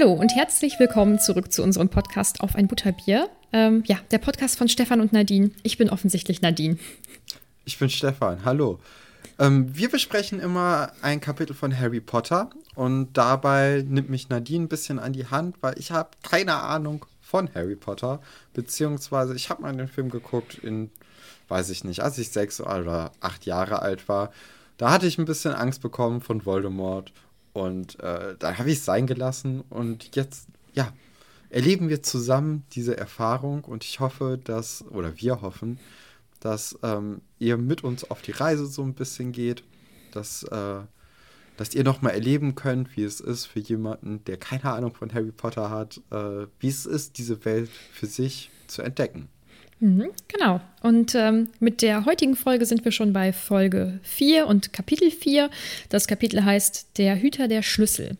Hallo und herzlich willkommen zurück zu unserem Podcast auf ein Butterbier. Ähm, ja, der Podcast von Stefan und Nadine. Ich bin offensichtlich Nadine. Ich bin Stefan. Hallo. Ähm, wir besprechen immer ein Kapitel von Harry Potter und dabei nimmt mich Nadine ein bisschen an die Hand, weil ich habe keine Ahnung von Harry Potter, beziehungsweise ich habe mal den Film geguckt in, weiß ich nicht, als ich sechs oder acht Jahre alt war. Da hatte ich ein bisschen Angst bekommen von Voldemort und äh, dann habe ich es sein gelassen und jetzt, ja, erleben wir zusammen diese Erfahrung und ich hoffe, dass, oder wir hoffen, dass ähm, ihr mit uns auf die Reise so ein bisschen geht, dass, äh, dass ihr nochmal erleben könnt, wie es ist für jemanden, der keine Ahnung von Harry Potter hat, äh, wie es ist, diese Welt für sich zu entdecken. Mhm, genau. Und ähm, mit der heutigen Folge sind wir schon bei Folge 4 und Kapitel 4. Das Kapitel heißt Der Hüter der Schlüssel.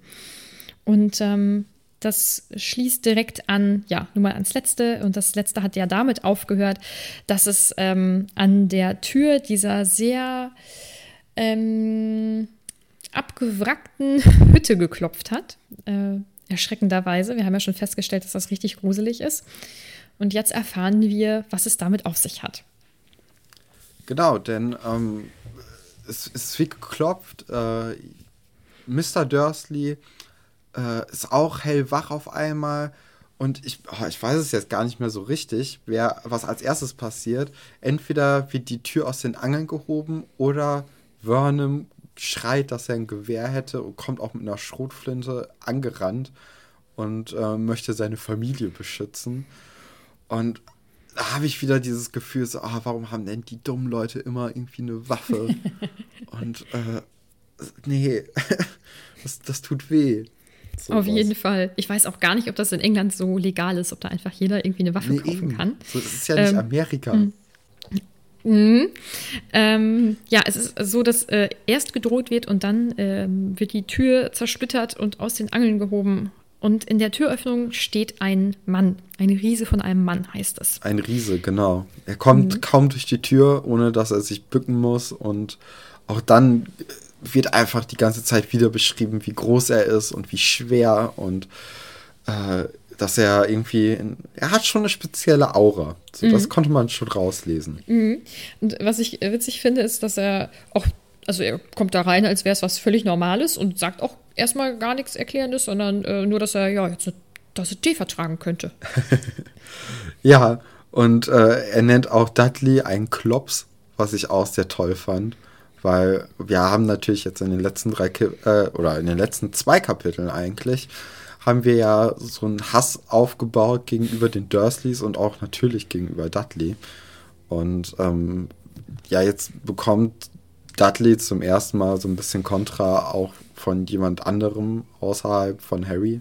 Und ähm, das schließt direkt an, ja, nun mal ans letzte. Und das letzte hat ja damit aufgehört, dass es ähm, an der Tür dieser sehr ähm, abgewrackten Hütte geklopft hat. Äh, erschreckenderweise. Wir haben ja schon festgestellt, dass das richtig gruselig ist. Und jetzt erfahren wir, was es damit auf sich hat. Genau, denn ähm, es, es ist wie geklopft. Äh, Mr. Dursley äh, ist auch hellwach auf einmal. Und ich, oh, ich weiß es jetzt gar nicht mehr so richtig, wer, was als erstes passiert. Entweder wird die Tür aus den Angeln gehoben oder Vernon schreit, dass er ein Gewehr hätte und kommt auch mit einer Schrotflinte angerannt und äh, möchte seine Familie beschützen. Und da habe ich wieder dieses Gefühl, so, ah, warum haben denn die dummen Leute immer irgendwie eine Waffe? und äh, nee, das, das tut weh. So Auf was. jeden Fall. Ich weiß auch gar nicht, ob das in England so legal ist, ob da einfach jeder irgendwie eine Waffe nee, kaufen eben. kann. So, das ist ja nicht ähm, Amerika. Hm. Mhm. Ähm, ja, es ist so, dass äh, erst gedroht wird und dann ähm, wird die Tür zersplittert und aus den Angeln gehoben. Und in der Türöffnung steht ein Mann. Ein Riese von einem Mann heißt es. Ein Riese, genau. Er kommt mhm. kaum durch die Tür, ohne dass er sich bücken muss. Und auch dann wird einfach die ganze Zeit wieder beschrieben, wie groß er ist und wie schwer und äh, dass er irgendwie, er hat schon eine spezielle Aura. So, mhm. Das konnte man schon rauslesen. Mhm. Und was ich witzig finde, ist, dass er auch, also er kommt da rein, als wäre es was völlig Normales und sagt auch erstmal gar nichts Erklärendes, sondern äh, nur, dass er ja jetzt Tasse Tee vertragen könnte. ja, und äh, er nennt auch Dudley einen Klops, was ich auch sehr toll fand. Weil wir haben natürlich jetzt in den letzten drei Ki äh, oder in den letzten zwei Kapiteln eigentlich haben wir ja so einen Hass aufgebaut gegenüber den Dursleys und auch natürlich gegenüber Dudley. Und ähm, ja, jetzt bekommt Dudley zum ersten Mal so ein bisschen Kontra auch von jemand anderem außerhalb von Harry.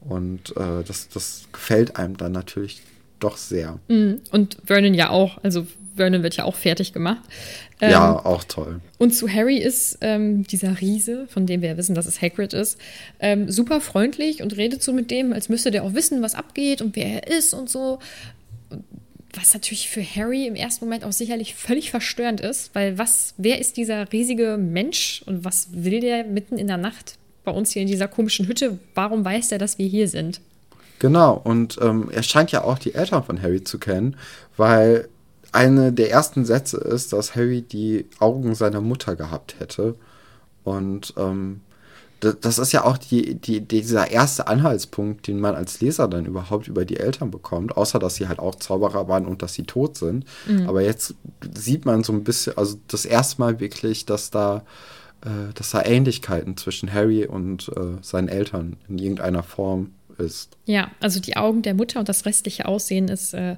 Und äh, das, das gefällt einem dann natürlich doch sehr. Mhm. Und Vernon ja auch. Also Vernon wird ja auch fertig gemacht. Ähm, ja, auch toll. Und zu Harry ist ähm, dieser Riese, von dem wir ja wissen, dass es Hagrid ist, ähm, super freundlich und redet so mit dem, als müsste der auch wissen, was abgeht und wer er ist und so. Was natürlich für Harry im ersten Moment auch sicherlich völlig verstörend ist, weil was, wer ist dieser riesige Mensch und was will der mitten in der Nacht bei uns hier in dieser komischen Hütte? Warum weiß er, dass wir hier sind? Genau, und ähm, er scheint ja auch die Eltern von Harry zu kennen, weil eine der ersten Sätze ist, dass Harry die Augen seiner Mutter gehabt hätte. Und ähm, das ist ja auch die, die, dieser erste Anhaltspunkt, den man als Leser dann überhaupt über die Eltern bekommt, außer dass sie halt auch Zauberer waren und dass sie tot sind. Mhm. Aber jetzt sieht man so ein bisschen, also das erste Mal wirklich, dass da, äh, dass da Ähnlichkeiten zwischen Harry und äh, seinen Eltern in irgendeiner Form ist. Ja, also die Augen der Mutter und das restliche Aussehen ist äh,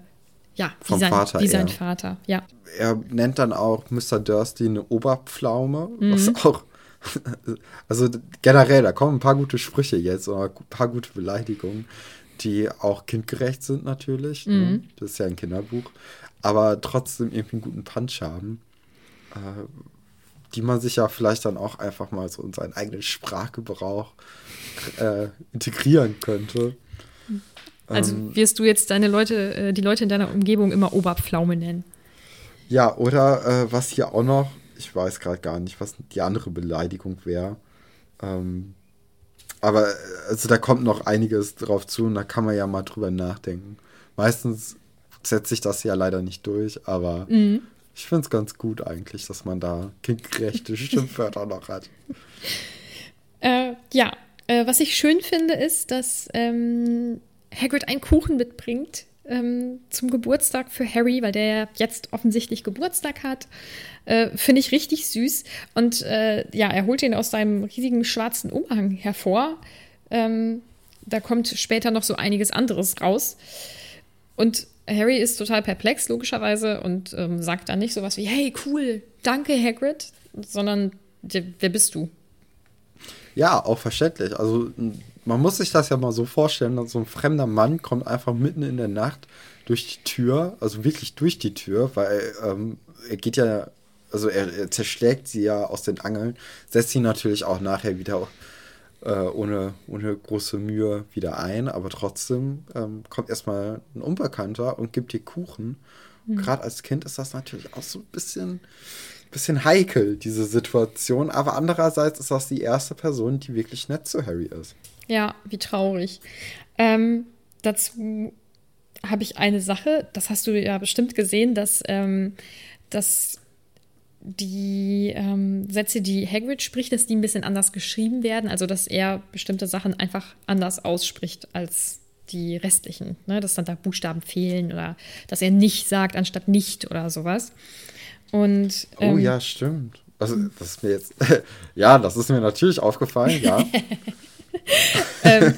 ja, Vom wie sein, Vater. Wie sein Vater, ja. Er nennt dann auch Mr. Dursley eine Oberpflaume, mhm. was auch. Also generell, da kommen ein paar gute Sprüche jetzt, oder ein paar gute Beleidigungen, die auch kindgerecht sind natürlich. Ne? Mhm. Das ist ja ein Kinderbuch. Aber trotzdem irgendwie einen guten Punch haben. Äh, die man sich ja vielleicht dann auch einfach mal so in seinen eigenen Sprachgebrauch äh, integrieren könnte. Also ähm, wirst du jetzt deine Leute, äh, die Leute in deiner Umgebung immer Oberpflaume nennen? Ja, oder äh, was hier auch noch, ich weiß gerade gar nicht, was die andere Beleidigung wäre. Ähm, Aber also da kommt noch einiges drauf zu und da kann man ja mal drüber nachdenken. Meistens setzt sich das ja leider nicht durch, aber mhm. ich finde es ganz gut eigentlich, dass man da kindgerechte Schimpfwörter noch hat. Äh, ja, äh, was ich schön finde, ist, dass ähm, Hagrid einen Kuchen mitbringt ähm, zum Geburtstag für Harry, weil der jetzt offensichtlich Geburtstag hat. Äh, Finde ich richtig süß. Und äh, ja, er holt ihn aus seinem riesigen schwarzen Umhang hervor. Ähm, da kommt später noch so einiges anderes raus. Und Harry ist total perplex, logischerweise, und ähm, sagt dann nicht sowas wie, hey, cool, danke, Hagrid, sondern, wer bist du? Ja, auch verständlich. Also man muss sich das ja mal so vorstellen, dass so ein fremder Mann kommt einfach mitten in der Nacht durch die Tür, also wirklich durch die Tür, weil ähm, er geht ja, also er, er, zerschlägt sie ja aus den Angeln, setzt sie natürlich auch nachher wieder äh, ohne, ohne große Mühe wieder ein, aber trotzdem ähm, kommt erstmal ein Unbekannter und gibt dir Kuchen. Mhm. Gerade als Kind ist das natürlich auch so ein bisschen bisschen heikel, diese Situation. Aber andererseits ist das die erste Person, die wirklich nett zu Harry ist. Ja, wie traurig. Ähm, dazu habe ich eine Sache, das hast du ja bestimmt gesehen, dass, ähm, dass die ähm, Sätze, die Hagrid spricht, dass die ein bisschen anders geschrieben werden. Also, dass er bestimmte Sachen einfach anders ausspricht als die restlichen. Ne? Dass dann da Buchstaben fehlen oder dass er nicht sagt anstatt nicht oder sowas. Und, oh ähm, oh ja, stimmt. Also, das ist mir jetzt, ja, das ist mir natürlich aufgefallen, ja. ähm,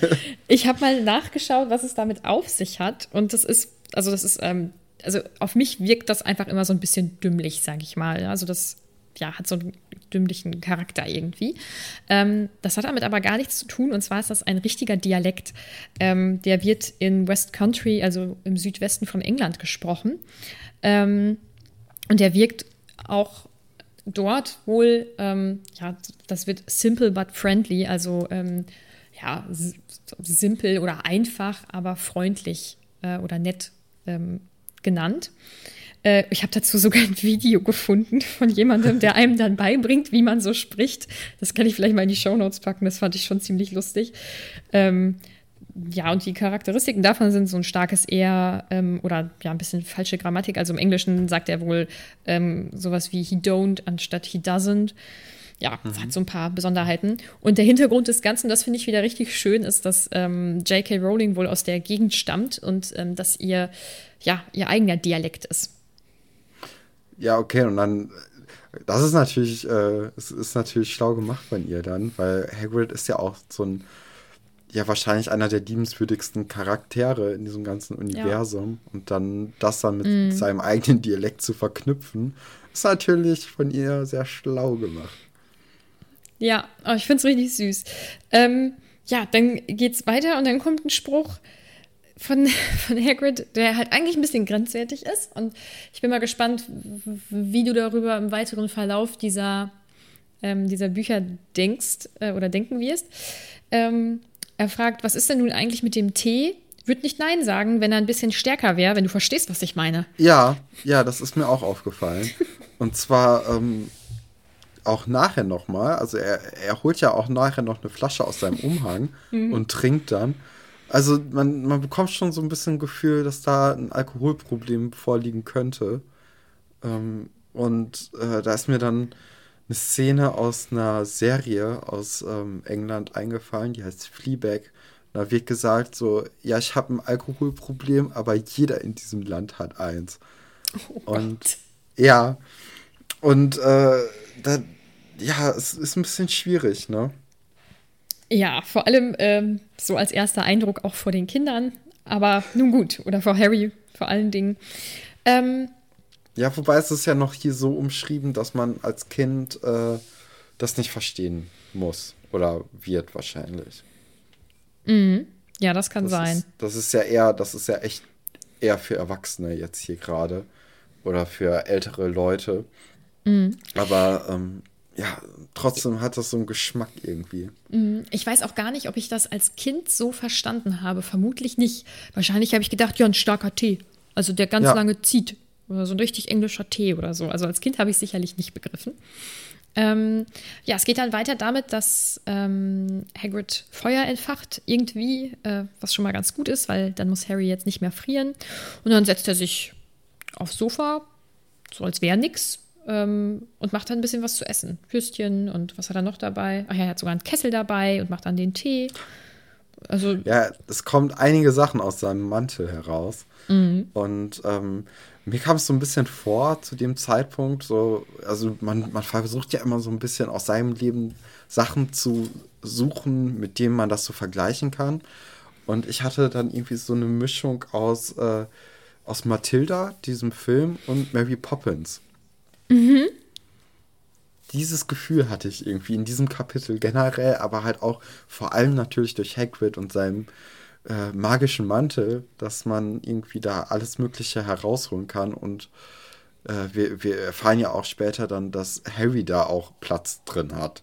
ich habe mal nachgeschaut, was es damit auf sich hat. Und das ist, also das ist, ähm, also auf mich wirkt das einfach immer so ein bisschen dümmlich, sage ich mal. Also das ja, hat so einen dümmlichen Charakter irgendwie. Ähm, das hat damit aber gar nichts zu tun. Und zwar ist das ein richtiger Dialekt. Ähm, der wird in West Country, also im Südwesten von England, gesprochen. Ähm, und der wirkt auch dort wohl, ähm, ja, das wird simple but friendly, also ähm, ja, simpel oder einfach, aber freundlich äh, oder nett ähm, genannt. Äh, ich habe dazu sogar ein Video gefunden von jemandem, der einem dann beibringt, wie man so spricht. Das kann ich vielleicht mal in die Show Notes packen, das fand ich schon ziemlich lustig. Ähm, ja, und die Charakteristiken davon sind so ein starkes Er ähm, oder ja, ein bisschen falsche Grammatik. Also im Englischen sagt er wohl ähm, sowas wie he don't anstatt he doesn't. Ja, mhm. hat so ein paar Besonderheiten. Und der Hintergrund des Ganzen, das finde ich wieder richtig schön, ist, dass ähm, J.K. Rowling wohl aus der Gegend stammt und ähm, dass ihr, ja, ihr eigener Dialekt ist. Ja, okay, und dann das ist natürlich, äh, es ist natürlich schlau gemacht von ihr dann, weil Hagrid ist ja auch so ein ja wahrscheinlich einer der liebenswürdigsten Charaktere in diesem ganzen Universum. Ja. Und dann das dann mit mm. seinem eigenen Dialekt zu verknüpfen, ist natürlich von ihr sehr schlau gemacht. Ja, aber ich finde es richtig süß. Ähm, ja, dann geht's weiter und dann kommt ein Spruch von, von Hagrid, der halt eigentlich ein bisschen grenzwertig ist. Und ich bin mal gespannt, wie du darüber im weiteren Verlauf dieser, ähm, dieser Bücher denkst äh, oder denken wirst. Ähm, er fragt, was ist denn nun eigentlich mit dem Tee? Würde nicht Nein sagen, wenn er ein bisschen stärker wäre, wenn du verstehst, was ich meine. Ja, ja, das ist mir auch aufgefallen. Und zwar ähm, auch nachher nochmal. Also er, er holt ja auch nachher noch eine Flasche aus seinem Umhang mhm. und trinkt dann. Also man, man bekommt schon so ein bisschen Gefühl, dass da ein Alkoholproblem vorliegen könnte. Ähm, und äh, da ist mir dann eine Szene aus einer Serie aus ähm, England eingefallen, die heißt Fleabag. Da wird gesagt so, ja, ich habe ein Alkoholproblem, aber jeder in diesem Land hat eins. Oh und ja, und äh, da, ja, es ist ein bisschen schwierig, ne? Ja, vor allem ähm, so als erster Eindruck auch vor den Kindern, aber nun gut, oder vor Harry vor allen Dingen. Ähm, ja, wobei es ist ja noch hier so umschrieben, dass man als Kind äh, das nicht verstehen muss oder wird wahrscheinlich. Mhm. Ja, das kann das sein. Ist, das ist ja eher, das ist ja echt eher für Erwachsene jetzt hier gerade oder für ältere Leute. Mhm. Aber ähm, ja, trotzdem hat das so einen Geschmack irgendwie. Mhm. Ich weiß auch gar nicht, ob ich das als Kind so verstanden habe. Vermutlich nicht. Wahrscheinlich habe ich gedacht, ja, ein starker Tee. Also der ganz ja. lange zieht. Oder so ein richtig englischer Tee oder so. Also als Kind habe ich sicherlich nicht begriffen. Ähm, ja, es geht dann weiter damit, dass ähm, Hagrid Feuer entfacht, irgendwie, äh, was schon mal ganz gut ist, weil dann muss Harry jetzt nicht mehr frieren. Und dann setzt er sich aufs Sofa, so als wäre nix, ähm, und macht dann ein bisschen was zu essen. Würstchen und was hat er noch dabei? Ach ja, er hat sogar einen Kessel dabei und macht dann den Tee. Also ja, es kommt einige Sachen aus seinem Mantel heraus. Mhm. Und ähm, mir kam es so ein bisschen vor zu dem Zeitpunkt, so, also man, man versucht ja immer so ein bisschen aus seinem Leben Sachen zu suchen, mit denen man das so vergleichen kann. Und ich hatte dann irgendwie so eine Mischung aus, äh, aus Matilda, diesem Film, und Mary Poppins. Mhm. Dieses Gefühl hatte ich irgendwie in diesem Kapitel generell, aber halt auch vor allem natürlich durch Hagrid und seinem äh, magischen Mantel, dass man irgendwie da alles Mögliche herausholen kann. Und äh, wir, wir erfahren ja auch später dann, dass Harry da auch Platz drin hat.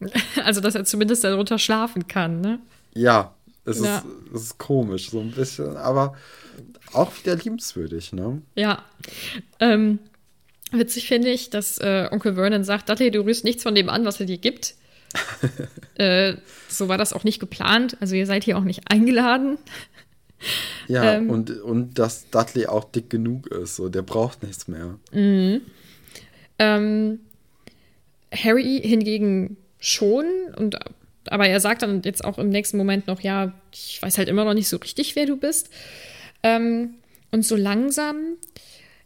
Also, dass er zumindest darunter schlafen kann, ne? Ja, es, ja. Ist, es ist komisch, so ein bisschen, aber auch wieder liebenswürdig, ne? Ja. Ähm, witzig finde ich, dass äh, Onkel Vernon sagt: Dudley, du rührst nichts von dem an, was er dir gibt. äh, so war das auch nicht geplant. Also ihr seid hier auch nicht eingeladen. Ja, ähm, und, und dass Dudley auch dick genug ist. So, der braucht nichts mehr. Mhm. Ähm, Harry hingegen schon. Und, aber er sagt dann jetzt auch im nächsten Moment noch, ja, ich weiß halt immer noch nicht so richtig, wer du bist. Ähm, und so langsam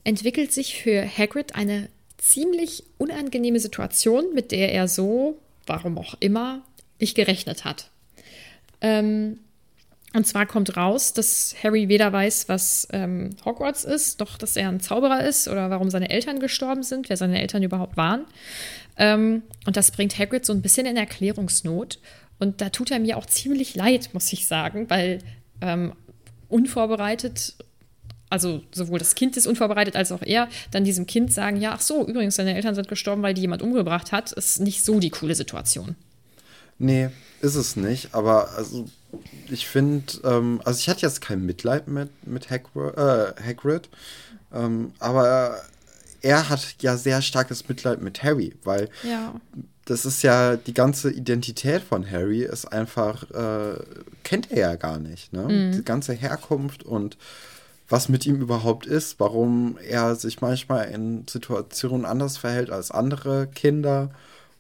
entwickelt sich für Hagrid eine ziemlich unangenehme Situation, mit der er so warum auch immer, nicht gerechnet hat. Ähm, und zwar kommt raus, dass Harry weder weiß, was ähm, Hogwarts ist, noch dass er ein Zauberer ist oder warum seine Eltern gestorben sind, wer seine Eltern überhaupt waren. Ähm, und das bringt Hagrid so ein bisschen in Erklärungsnot. Und da tut er mir auch ziemlich leid, muss ich sagen, weil ähm, unvorbereitet also sowohl das Kind ist unvorbereitet als auch er, dann diesem Kind sagen, ja, ach so, übrigens, deine Eltern sind gestorben, weil die jemand umgebracht hat, ist nicht so die coole Situation. Nee, ist es nicht, aber also ich finde, ähm, also ich hatte jetzt kein Mitleid mit, mit Hagrid, äh, Hagrid ähm, aber er hat ja sehr starkes Mitleid mit Harry, weil ja. das ist ja die ganze Identität von Harry ist einfach, äh, kennt er ja gar nicht, ne? Mhm. Die ganze Herkunft und was mit ihm überhaupt ist, warum er sich manchmal in Situationen anders verhält als andere Kinder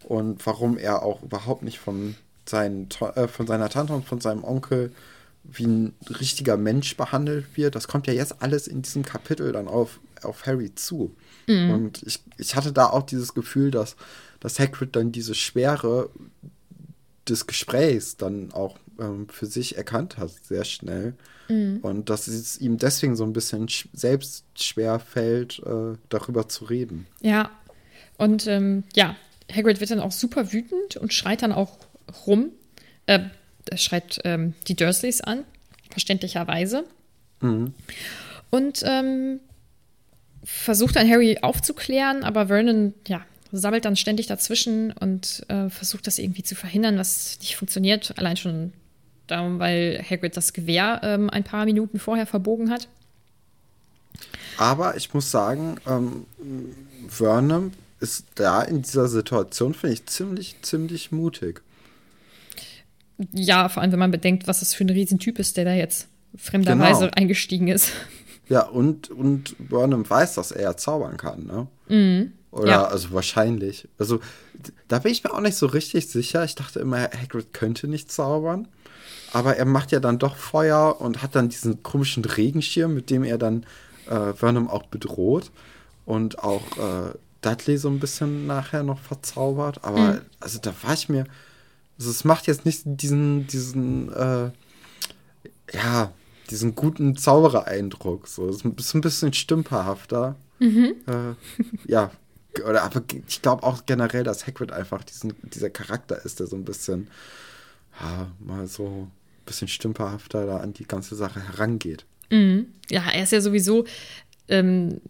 und warum er auch überhaupt nicht von, seinen, äh, von seiner Tante und von seinem Onkel wie ein richtiger Mensch behandelt wird. Das kommt ja jetzt alles in diesem Kapitel dann auf, auf Harry zu. Mhm. Und ich, ich hatte da auch dieses Gefühl, dass, dass Hagrid dann diese Schwere des Gesprächs dann auch ähm, für sich erkannt hat, sehr schnell. Mhm. Und dass es ihm deswegen so ein bisschen sch selbst schwer fällt, äh, darüber zu reden. Ja. Und ähm, ja, Hagrid wird dann auch super wütend und schreit dann auch rum. Äh, er schreit ähm, die Dursleys an, verständlicherweise. Mhm. Und ähm, versucht dann Harry aufzuklären, aber Vernon, ja, sabbelt dann ständig dazwischen und äh, versucht das irgendwie zu verhindern, was nicht funktioniert. Allein schon darum, weil Hagrid das Gewehr ähm, ein paar Minuten vorher verbogen hat. Aber ich muss sagen, ähm, Vernon ist da in dieser Situation, finde ich, ziemlich, ziemlich mutig. Ja, vor allem, wenn man bedenkt, was das für ein Riesentyp ist, der da jetzt fremderweise genau. eingestiegen ist. Ja, und, und Burnham weiß, dass er zaubern kann, ne? Mhm. Oder, ja. also wahrscheinlich. Also, da bin ich mir auch nicht so richtig sicher. Ich dachte immer, Hagrid könnte nicht zaubern. Aber er macht ja dann doch Feuer und hat dann diesen komischen Regenschirm, mit dem er dann äh, Vernon auch bedroht. Und auch äh, Dudley so ein bisschen nachher noch verzaubert. Aber, mhm. also, da war ich mir. Also, es macht jetzt nicht diesen, diesen, äh, ja, diesen guten Zauberer-Eindruck. So, es ist ein bisschen stümperhafter. Mhm. Äh, ja, oder aber ich glaube auch generell, dass Hagrid einfach diesen, dieser Charakter ist, der so ein bisschen, ja, mal so bisschen stümperhafter da an die ganze Sache herangeht. Mhm. Ja, er ist ja sowieso, ähm,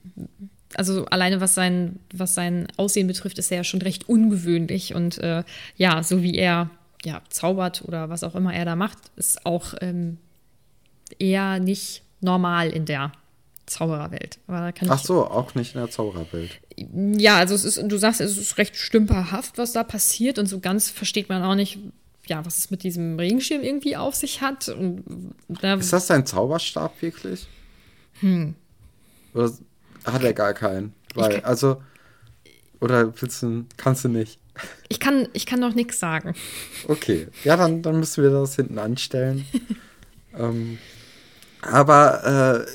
also alleine was sein, was sein Aussehen betrifft, ist er ja schon recht ungewöhnlich. Und äh, ja, so wie er ja, zaubert oder was auch immer er da macht, ist auch ähm, eher nicht normal in der Zaubererwelt. Aber da kann Ach so, auch nicht in der Zaubererwelt. Ja, also es ist, du sagst, es ist recht stümperhaft, was da passiert und so ganz versteht man auch nicht, ja, was es mit diesem Regenschirm irgendwie auf sich hat. Und da, Ist das sein Zauberstab wirklich? Hm. Oder hat er gar keinen? Weil, kann- also, oder willst du, kannst du nicht? ich, kann, ich kann noch nichts sagen. Okay, ja, dann, dann müssen wir das hinten anstellen. ähm, aber äh,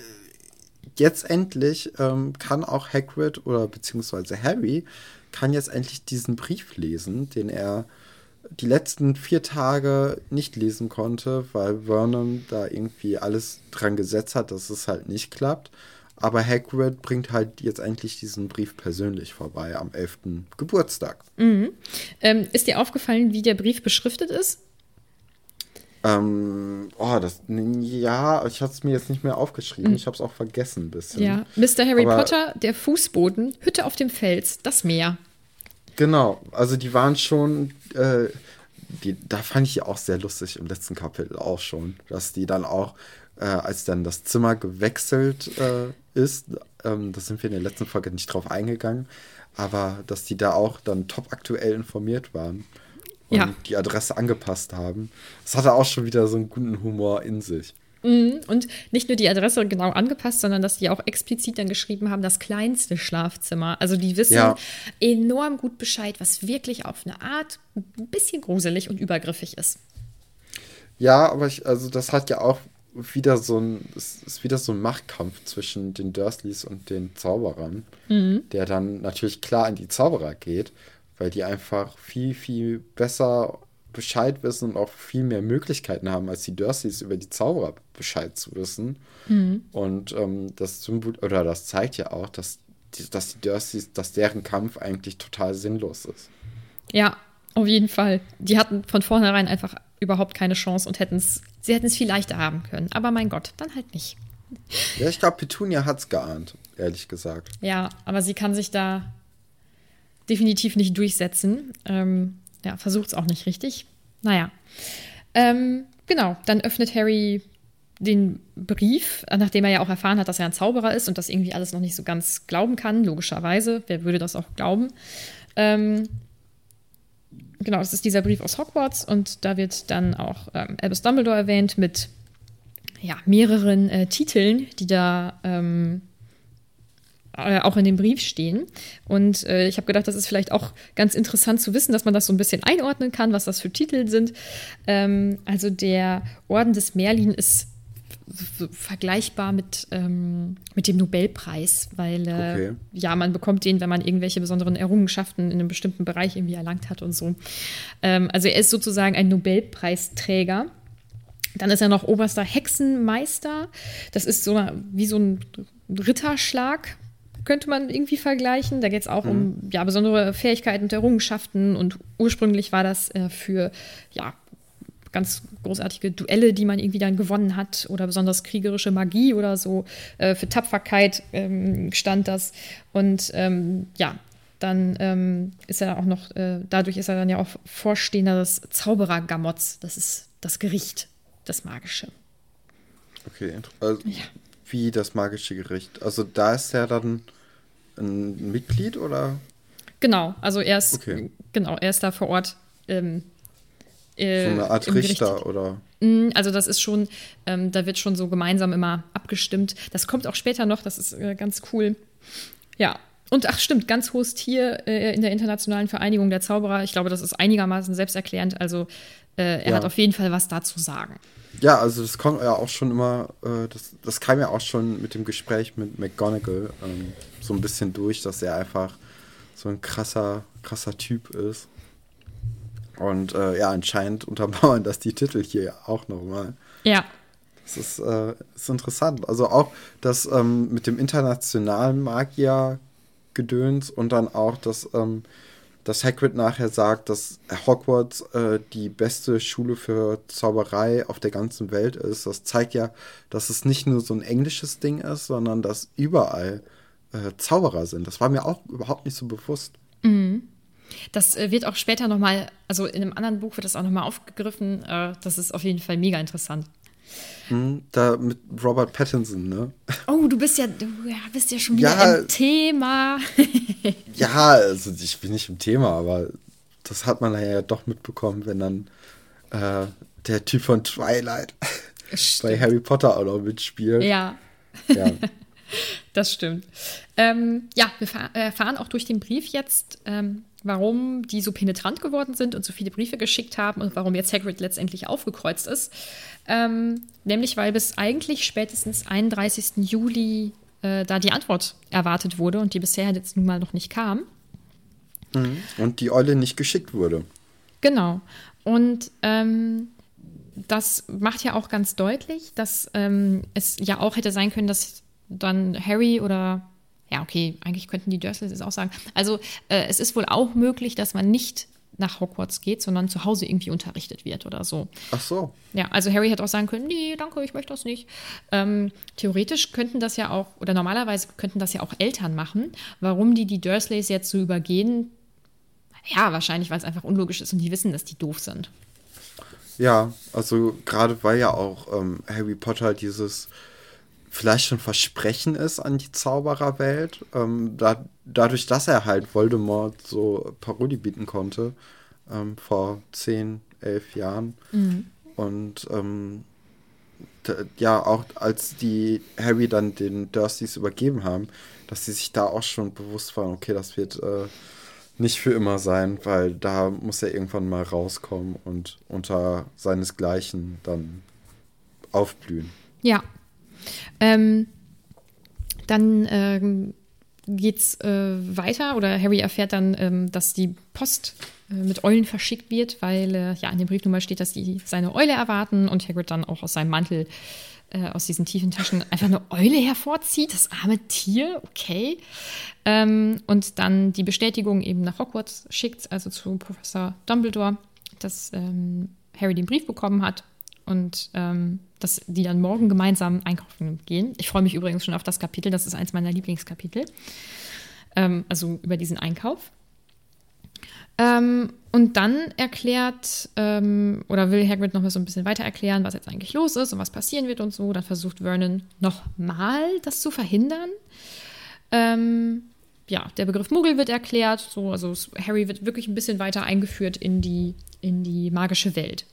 jetzt endlich ähm, kann auch Hagrid oder beziehungsweise Harry kann jetzt endlich diesen Brief lesen, den er die letzten vier Tage nicht lesen konnte, weil Vernon da irgendwie alles dran gesetzt hat, dass es halt nicht klappt. Aber Hagrid bringt halt jetzt endlich diesen Brief persönlich vorbei am 11. Geburtstag. Ähm, ist dir aufgefallen, wie der Brief beschriftet ist? Ähm, oh, das, ja, ich hatte es mir jetzt nicht mehr aufgeschrieben. Ich habe es auch vergessen ein bisschen. Ja. Mr. Harry Aber- Potter, der Fußboden, Hütte auf dem Fels, das Meer. Genau, also die waren schon, äh, die, da fand ich auch sehr lustig im letzten Kapitel auch schon, dass die dann auch, äh, als dann das Zimmer gewechselt äh, ist, ähm, da sind wir in der letzten Folge nicht drauf eingegangen, aber dass die da auch dann top aktuell informiert waren und Ja. die Adresse angepasst haben. Das hatte auch schon wieder so einen guten Humor in sich. Mhm. Und nicht nur die Adresse genau angepasst, sondern dass die auch explizit dann geschrieben haben, das kleinste Schlafzimmer. Also die wissen Ja. enorm gut Bescheid, was wirklich auf eine Art ein bisschen gruselig und übergriffig ist. Ja, aber ich, also das hat ja auch wieder so ein, es ist wieder so ein Machtkampf zwischen den Dursleys und den Zauberern, der dann natürlich klar an die Zauberer geht, weil die einfach viel, viel besser Bescheid wissen und auch viel mehr Möglichkeiten haben, als die Dursleys über die Zauberer Bescheid zu wissen. Und ähm, das Symbol oder das zeigt ja auch, dass die, dass die Dursleys, dass deren Kampf eigentlich total sinnlos ist. Ja, auf jeden Fall. Die hatten von vornherein einfach überhaupt keine Chance und hätten es, sie hätten es viel leichter haben können. Aber mein Gott, dann halt nicht. Ja, ich glaube, Petunia hat es geahnt, ehrlich gesagt. Ja, aber sie kann sich da definitiv nicht durchsetzen. Ähm, ja, versucht es auch nicht richtig. Naja. Ähm, genau, dann öffnet Harry den Brief, nachdem er ja auch erfahren hat, dass er ein Zauberer ist und das irgendwie alles noch nicht so ganz glauben kann, logischerweise. Wer würde das auch glauben? Ähm, genau, das ist dieser Brief aus Hogwarts und da wird dann auch ähm, Albus Dumbledore erwähnt mit ja, mehreren äh, Titeln, die da ähm, äh, auch in dem Brief stehen. Und äh, ich habe gedacht, das ist vielleicht auch ganz interessant zu wissen, dass man das so ein bisschen einordnen kann, was das für Titel sind. Ähm, also der Orden des Merlin ist vergleichbar mit, ähm, mit dem Nobelpreis, weil äh, Okay. ja, man bekommt den, wenn man irgendwelche besonderen Errungenschaften in einem bestimmten Bereich irgendwie erlangt hat und so. Ähm, also er ist sozusagen ein Nobelpreisträger. Dann ist er noch oberster Hexenmeister. Das ist so wie so ein Ritterschlag, könnte man irgendwie vergleichen. Da geht es auch um ja, besondere Fähigkeiten und Errungenschaften. Und ursprünglich war das äh, für ja, ganz großartige Duelle, die man irgendwie dann gewonnen hat oder besonders kriegerische Magie oder so. Äh, für Tapferkeit ähm, stand das. Und ähm, ja, dann ähm, ist er auch noch, äh, dadurch ist er dann ja auch Vorstehender des Zauberergamotts. Das ist das Gericht, das Magische. Okay, also, wie das magische Gericht. Also da ist er dann ein Mitglied oder? Genau, also er ist, Okay. genau, er ist da vor Ort. Ähm, äh, So eine Art Gericht. Richter oder? Mm, Also das ist schon, ähm, da wird schon so gemeinsam immer abgestimmt. Das kommt auch später noch, das ist äh, ganz cool. Ja, und ach stimmt, ganz hohes Tier äh, in der Internationalen Vereinigung der Zauberer. Ich glaube, das ist einigermaßen selbsterklärend. Also äh, er Ja. hat auf jeden Fall was dazu sagen. Ja, also das kommt ja auch schon immer, äh, das, das kam ja auch schon mit dem Gespräch mit McGonagall ähm, so ein bisschen durch, dass er einfach so ein krasser, krasser Typ ist. Und äh, ja, anscheinend untermauern das die Titel hier auch nochmal. Ja, Das ist, äh, ist interessant. Also auch das ähm, mit dem internationalen Magier-Gedöns und dann auch, dass, ähm, dass Hagrid nachher sagt, dass Hogwarts äh, die beste Schule für Zauberei auf der ganzen Welt ist. Das zeigt ja, dass es nicht nur so ein englisches Ding ist, sondern dass überall äh, Zauberer sind. Das war mir auch überhaupt nicht so bewusst. das äh, wird auch später nochmal, also in einem anderen Buch wird das auch nochmal aufgegriffen. Äh, das ist auf jeden Fall mega interessant. Hm, da mit Robert Pattinson, ne? Oh, du bist ja, du bist ja schon wieder ja, im Thema. ja, also ich bin nicht im Thema, aber das hat man ja doch mitbekommen, wenn dann äh, der Typ von Twilight bei Harry Potter auch noch mitspielt. Ja. Ja. das stimmt. Ähm, ja, wir erfahren auch durch den Brief jetzt, ähm, warum die so penetrant geworden sind und so viele Briefe geschickt haben und warum jetzt Hagrid letztendlich aufgekreuzt ist. Ähm, nämlich, weil bis eigentlich spätestens 31. Juli äh, da die Antwort erwartet wurde und die bisher jetzt nun mal noch nicht kam. Mhm. Und die Eule nicht geschickt wurde. Genau. Und ähm, das macht ja auch ganz deutlich, dass ähm, es ja auch hätte sein können, dass dann Harry oder ja, okay, eigentlich könnten die Dursleys es auch sagen. Also äh, es ist wohl auch möglich, dass man nicht nach Hogwarts geht, sondern zu Hause irgendwie unterrichtet wird oder so. Ach so. Ja, also Harry hätte auch sagen können, nee, danke, ich möchte das nicht. Ähm, theoretisch könnten das ja auch, oder normalerweise könnten das ja auch Eltern machen. Warum die die Dursleys jetzt so übergehen, ja, wahrscheinlich, weil es einfach unlogisch ist und die wissen, dass die doof sind. Ja, also gerade weil ja auch ähm, Harry Potter dieses vielleicht schon Versprechen ist an die Zaubererwelt. Ähm, da, dadurch, dass er halt Voldemort so Parodie bieten konnte ähm, vor zehn, elf Jahren. Mhm. Und ähm, ja, auch als die Harry dann den Dursleys übergeben haben, dass sie sich da auch schon bewusst waren, okay, das wird äh, nicht für immer sein, weil da muss er irgendwann mal rauskommen und unter seinesgleichen dann aufblühen. Ja, ähm, dann ähm, geht's äh, weiter oder Harry erfährt dann, ähm, dass die Post äh, mit Eulen verschickt wird, weil äh, ja in der Briefnummer steht, dass die seine Eule erwarten und Hagrid dann auch aus seinem Mantel äh, aus diesen tiefen Taschen einfach eine Eule hervorzieht, das arme Tier, okay. Ähm, und dann die Bestätigung eben nach Hogwarts schickt, also zu Professor Dumbledore, dass ähm, Harry den Brief bekommen hat und ähm, dass die dann morgen gemeinsam einkaufen gehen. Ich freue mich übrigens schon auf das Kapitel, das ist eins meiner Lieblingskapitel. Ähm, also über diesen Einkauf. Ähm, und dann erklärt ähm, oder will Hagrid noch mal so ein bisschen weiter erklären, was jetzt eigentlich los ist und was passieren wird und so. Dann versucht Vernon nochmal das zu verhindern. Ähm, ja, der Begriff Muggel wird erklärt. So, also Harry wird wirklich ein bisschen weiter eingeführt in die, in die magische Welt.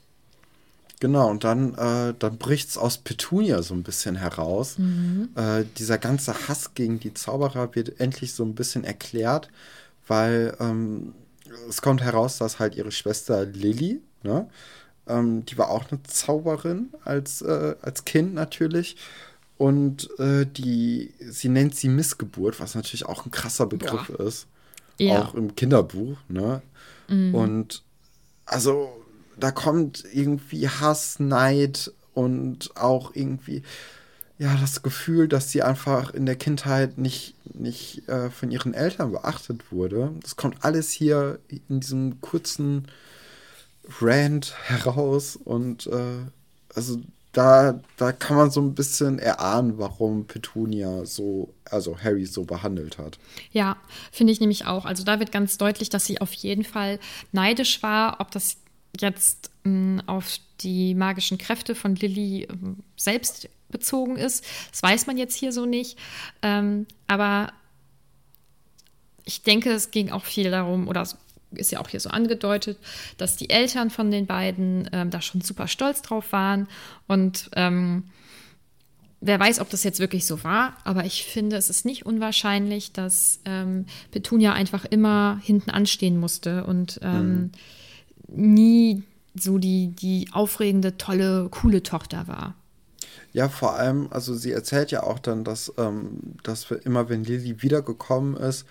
Genau, und dann, äh, dann bricht es aus Petunia so ein bisschen heraus. Mhm. Äh, dieser ganze Hass gegen die Zauberer wird endlich so ein bisschen erklärt, weil ähm, es kommt heraus, dass halt ihre Schwester Lilly, ne, ähm, die war auch eine Zauberin als, äh, als Kind natürlich. Und äh, die, sie nennt sie Missgeburt, was natürlich auch ein krasser Begriff Boah. ist. Ja. Auch im Kinderbuch, ne? Mhm. Und also da kommt irgendwie Hass, Neid und auch irgendwie ja das Gefühl, dass sie einfach in der Kindheit nicht, nicht äh, von ihren Eltern beachtet wurde. Das kommt alles hier in diesem kurzen Rant heraus und äh, also da, da kann man so ein bisschen erahnen, warum Petunia so, also Harry so behandelt hat. Ja, finde ich nämlich auch. Also da wird ganz deutlich, dass sie auf jeden Fall neidisch war, ob das jetzt mh, auf die magischen Kräfte von Lilly ähm, selbst bezogen ist. Das weiß man jetzt hier so nicht. Ähm, aber ich denke, es ging auch viel darum, oder es ist ja auch hier so angedeutet, dass die Eltern von den beiden ähm, da schon super stolz drauf waren. Und ähm, wer weiß, ob das jetzt wirklich so war, aber ich finde, es ist nicht unwahrscheinlich, dass ähm, Petunia einfach immer hinten anstehen musste und ähm, mhm nie so die, die aufregende, tolle, coole Tochter war. Ja, vor allem, also sie erzählt ja auch dann, dass, ähm, dass immer, wenn Lilly wiedergekommen ist,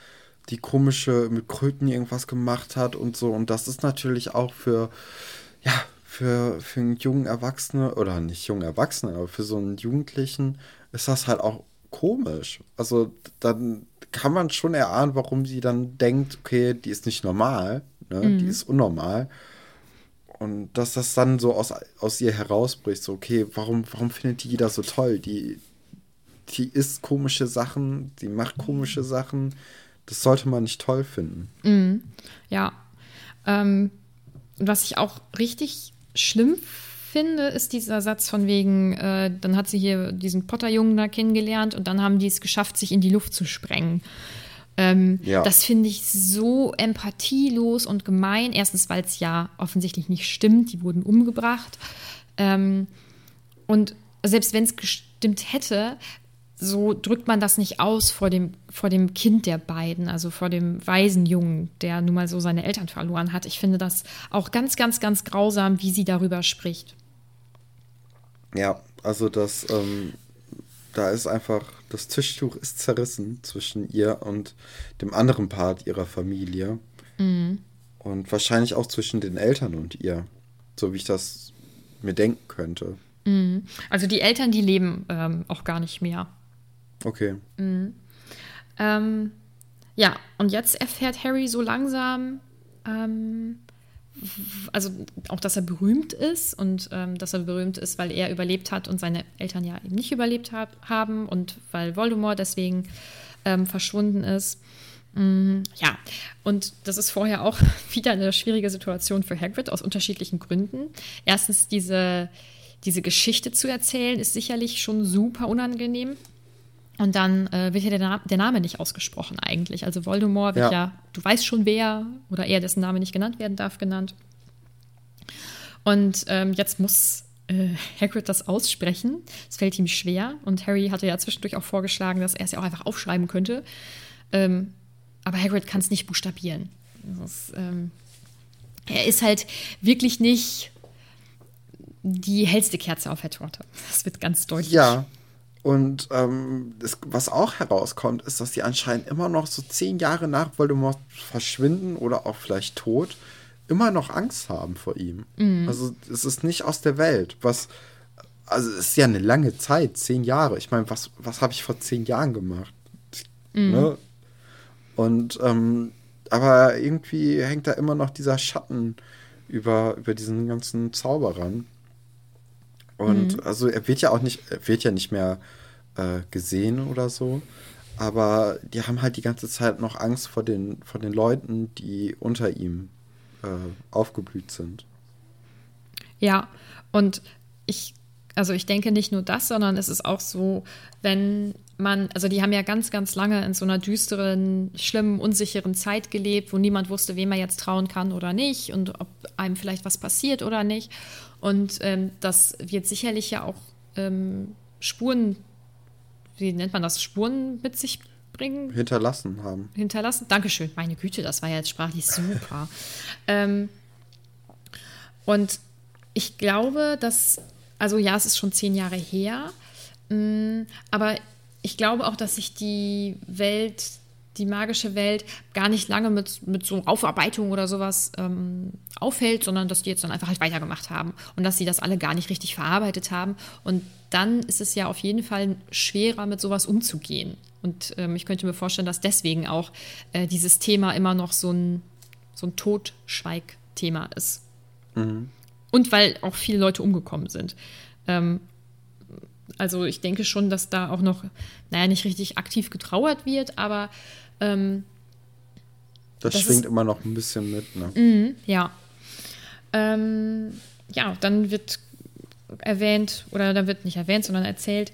die komische mit Kröten irgendwas gemacht hat und so. Und das ist natürlich auch für, ja, für, für einen jungen Erwachsenen, oder nicht jungen Erwachsenen, aber für so einen Jugendlichen ist das halt auch komisch. Also dann kann man schon erahnen, warum sie dann denkt, okay, die ist nicht normal, ne? Mhm. die ist unnormal. Und dass das dann so aus, aus ihr herausbricht, so, okay, warum, warum findet die jeder so toll? Die, die isst komische Sachen, die macht komische Sachen. Das sollte man nicht toll finden. Mhm. Ja. Ähm, was ich auch richtig schlimm finde, ist dieser Satz von wegen, äh, dann hat sie hier diesen Potter-Jungen da kennengelernt und dann haben die es geschafft, sich in die Luft zu sprengen. Ähm, ja. Das finde ich so empathielos und gemein. Erstens, weil es ja offensichtlich nicht stimmt, die wurden umgebracht. Ähm, und selbst wenn es gestimmt hätte, so drückt man das nicht aus vor dem, vor dem Kind der beiden, also vor dem Waisenjungen, der nun mal so seine Eltern verloren hat. Ich finde das auch ganz, ganz, ganz grausam, wie sie darüber spricht. Ja, also das, ähm, da ist einfach, das Tischtuch ist zerrissen zwischen ihr und dem anderen Part ihrer Familie. Mhm. Und wahrscheinlich auch zwischen den Eltern und ihr, so wie ich das mir denken könnte. Mhm. Also die Eltern, die leben ähm, auch gar nicht mehr. Okay. Mhm. Ähm, ja, und jetzt erfährt Harry so langsam, ähm, also auch, dass er berühmt ist und ähm, dass er berühmt ist, weil er überlebt hat und seine Eltern ja eben nicht überlebt hab, haben und weil Voldemort deswegen ähm, verschwunden ist. Mhm, ja, und das ist vorher auch wieder eine schwierige Situation für Hagrid aus unterschiedlichen Gründen. Erstens, diese, diese Geschichte zu erzählen, ist sicherlich schon super unangenehm. Und dann äh, wird ja der, Na der, Name nicht ausgesprochen eigentlich. Also Voldemort wird ja. ja, du weißt schon wer, oder er, dessen Name nicht genannt werden darf, genannt. Und ähm, jetzt muss äh, Hagrid das aussprechen. Es fällt ihm schwer. Und Harry hatte ja zwischendurch auch vorgeschlagen, dass er es ja auch einfach aufschreiben könnte. Ähm, aber Hagrid kann es nicht buchstabieren. Ist, ähm, er ist halt wirklich nicht die hellste Kerze auf der Torte. Das wird ganz deutlich. Ja, und ähm, das, was auch herauskommt, ist, dass sie anscheinend immer noch so zehn Jahre nach Voldemort verschwinden oder auch vielleicht tot, immer noch Angst haben vor ihm. Mhm. Also es ist nicht aus der Welt. Was, also es ist ja eine lange Zeit, zehn Jahre. Ich meine, was, was habe ich vor zehn Jahren gemacht? Mhm. Ne? Und ähm, aber irgendwie hängt da immer noch dieser Schatten über, über diesen ganzen Zauberern. Und mhm. also er wird ja auch nicht, er wird ja nicht mehr äh, gesehen oder so. Aber die haben halt die ganze Zeit noch Angst vor den, vor den Leuten, die unter ihm äh, aufgeblüht sind. Ja, und ich, also ich denke nicht nur das, sondern es ist auch so, wenn man, also die haben ja ganz, ganz lange in so einer düsteren, schlimmen, unsicheren Zeit gelebt, wo niemand wusste, wem er jetzt trauen kann oder nicht und ob einem vielleicht was passiert oder nicht. Und ähm, das wird sicherlich ja auch ähm, Spuren, wie nennt man das, Spuren mit sich bringen? Hinterlassen haben. Hinterlassen. Dankeschön. Meine Güte, das war ja jetzt sprachlich super. ähm, und ich glaube, dass, also ja, es ist schon zehn Jahre her, mh, mm, aber ich glaube auch, dass sich die Welt die magische Welt gar nicht lange mit, mit so Aufarbeitung oder sowas ähm, aufhält, sondern dass die jetzt dann einfach halt weitergemacht haben und dass sie das alle gar nicht richtig verarbeitet haben. Und dann ist es ja auf jeden Fall schwerer, mit sowas umzugehen. Und ähm, ich könnte mir vorstellen, dass deswegen auch äh, dieses Thema immer noch so ein, so ein Totschweig-Thema ist. Mhm. Und weil auch viele Leute umgekommen sind. Ähm, also ich denke schon, dass da auch noch, naja, nicht richtig aktiv getrauert wird, aber ähm, das, das, schwingt ist, immer noch ein bisschen mit, ne? Mhm, ja. Ähm, ja, dann wird erwähnt, oder dann wird nicht erwähnt, sondern erzählt,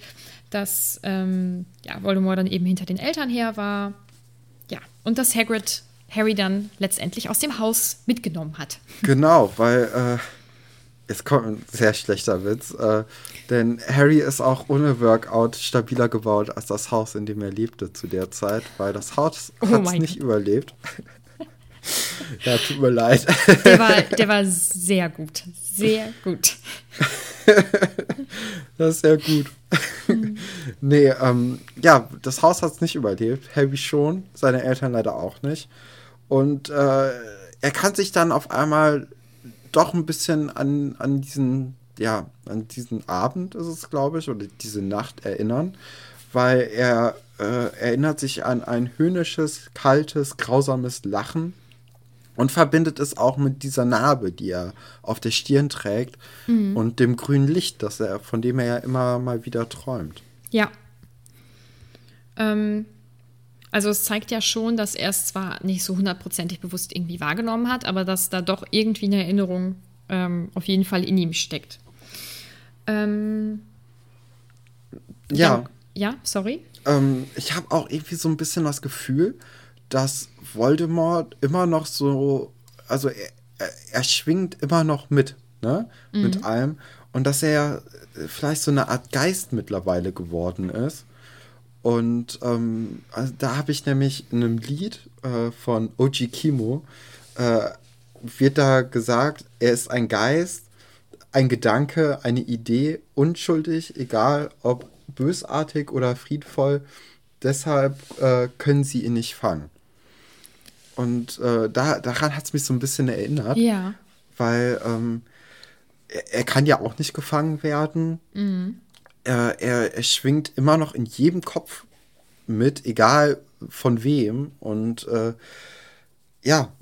dass ähm, ja, Voldemort dann eben hinter den Eltern her war. Ja, und dass Hagrid Harry dann letztendlich aus dem Haus mitgenommen hat. Genau, weil äh, es kommt ein sehr schlechter Witz, äh, denn Harry ist auch ohne Workout stabiler gebaut als das Haus, in dem er lebte zu der Zeit, weil das Haus oh hat es nicht Gott. überlebt. ja, tut mir leid. Der war, der war sehr gut, sehr gut. das ist sehr gut. Mhm. nee, ähm, ja, das Haus hat es nicht überlebt. Harry schon, seine Eltern leider auch nicht. Und äh, er kann sich dann auf einmal doch ein bisschen an, an diesen, ja, an diesen Abend ist es, glaube ich, oder diese Nacht erinnern, weil er äh, erinnert sich an ein höhnisches, kaltes, grausames Lachen und verbindet es auch mit dieser Narbe, die er auf der Stirn trägt mhm. und dem grünen Licht, das er, von dem er ja immer mal wieder träumt. Ja. Ähm, also es zeigt ja schon, dass er es zwar nicht so hundertprozentig bewusst irgendwie wahrgenommen hat, aber dass da doch irgendwie eine Erinnerung ähm, auf jeden Fall in ihm steckt. Ähm, Ja, dann- ja, sorry. ähm, ich habe auch irgendwie so ein bisschen das Gefühl, dass Voldemort immer noch so, also er, er, schwingt immer noch mit, ne? Mit allem. Und dass er äh, vielleicht so eine Art Geist mittlerweile geworden ist. Und ähm, also da habe ich nämlich in einem Lied äh, von Oji Kimo, äh, wird da gesagt, er ist ein Geist, ein Gedanke, eine Idee, unschuldig, egal ob bösartig oder friedvoll. Deshalb äh, können sie ihn nicht fangen. Und äh, da, daran hat es mich so ein bisschen erinnert, Ja. weil ähm, er, er kann ja auch nicht gefangen werden. Er, er, er schwingt immer noch in jedem Kopf mit, egal von wem. Und äh, ja,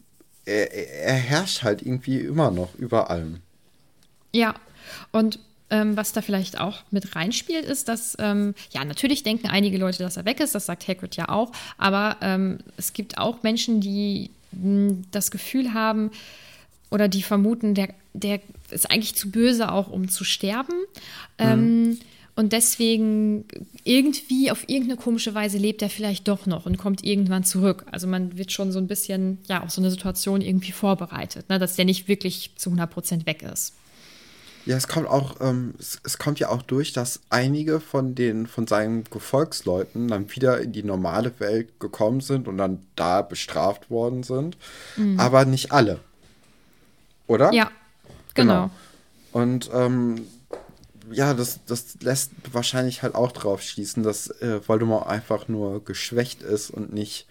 er, er er herrscht halt irgendwie immer noch über allem. Ja, und ähm, was da vielleicht auch mit reinspielt, ist, dass, ähm, ja, natürlich denken einige Leute, dass er weg ist, das sagt Hagrid ja auch, aber ähm, es gibt auch Menschen, die mh, das Gefühl haben oder die vermuten, der, der ist eigentlich zu böse auch, um zu sterben. Ähm, und deswegen irgendwie auf irgendeine komische Weise lebt er vielleicht doch noch und kommt irgendwann zurück. Also man wird schon so ein bisschen, ja, auf so eine Situation irgendwie vorbereitet, ne, dass der nicht wirklich zu 100 Prozent weg ist. Ja, es kommt auch, ähm, es, es kommt ja auch durch, dass einige von den, von seinen Gefolgsleuten dann wieder in die normale Welt gekommen sind und dann da bestraft worden sind. Aber nicht alle. Oder? Ja, genau. Und ähm, ja, das, das lässt wahrscheinlich halt auch drauf schließen, dass äh, Voldemort einfach nur geschwächt ist und nicht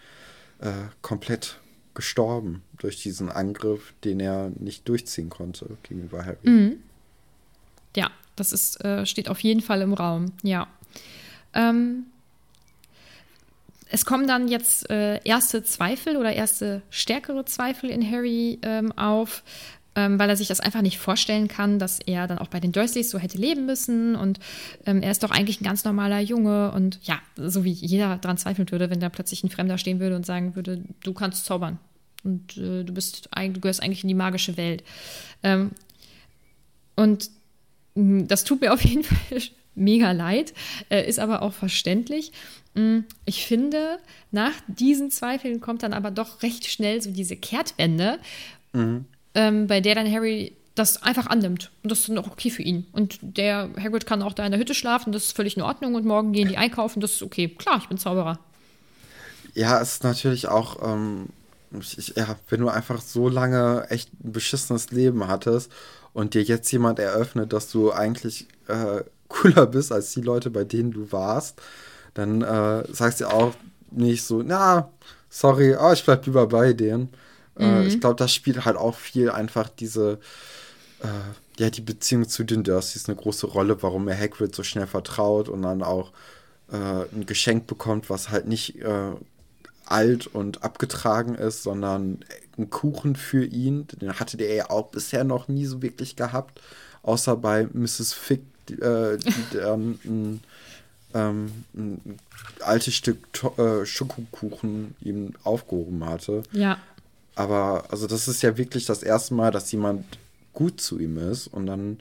äh, komplett gestorben durch diesen Angriff, den er nicht durchziehen konnte gegenüber Harry. Ja, das ist, äh, steht auf jeden Fall im Raum, ja. Ähm, es kommen dann jetzt äh, erste Zweifel oder erste stärkere Zweifel in Harry ähm, auf, ähm, weil er sich das einfach nicht vorstellen kann, dass er dann auch bei den Dursleys so hätte leben müssen. Und ähm, er ist doch eigentlich ein ganz normaler Junge. Und ja, so wie jeder daran zweifeln würde, wenn da plötzlich ein Fremder stehen würde und sagen würde, du kannst zaubern. Und äh, du bist du gehörst eigentlich in die magische Welt. Ähm, und Mm, Das tut mir auf jeden Fall mega leid, äh, ist aber auch verständlich. Mm, Ich finde, nach diesen Zweifeln kommt dann aber doch recht schnell so diese Kehrtwende, ähm, bei der dann Harry das einfach annimmt. Und das ist dann auch okay für ihn. Und der Hagrid kann auch da in der Hütte schlafen, das ist völlig in Ordnung. Und morgen gehen die einkaufen, das ist okay. Klar, ich bin Zauberer. Ja, es ist natürlich auch, ähm, ich, ja, wenn du einfach so lange echt ein beschissenes Leben hattest und dir jetzt jemand eröffnet, dass du eigentlich äh, cooler bist als die Leute, bei denen du warst, dann äh, sagst du auch nicht so, na, sorry, oh, ich bleib lieber bei denen. Äh, ich glaube, das spielt halt auch viel einfach diese, äh, ja, die Beziehung zu den Dursleys eine große Rolle, warum er Hagrid so schnell vertraut und dann auch äh, ein Geschenk bekommt, was halt nicht äh, alt und abgetragen ist, sondern ein Kuchen für ihn. Den hatte der ja auch bisher noch nie so wirklich gehabt, außer bei Mrs. Fick, die, äh, dann ein, ähm, ein altes Stück To- äh, Schokokuchen ihm aufgehoben hatte. Ja, Aber also das ist ja wirklich das erste Mal, dass jemand gut zu ihm ist und dann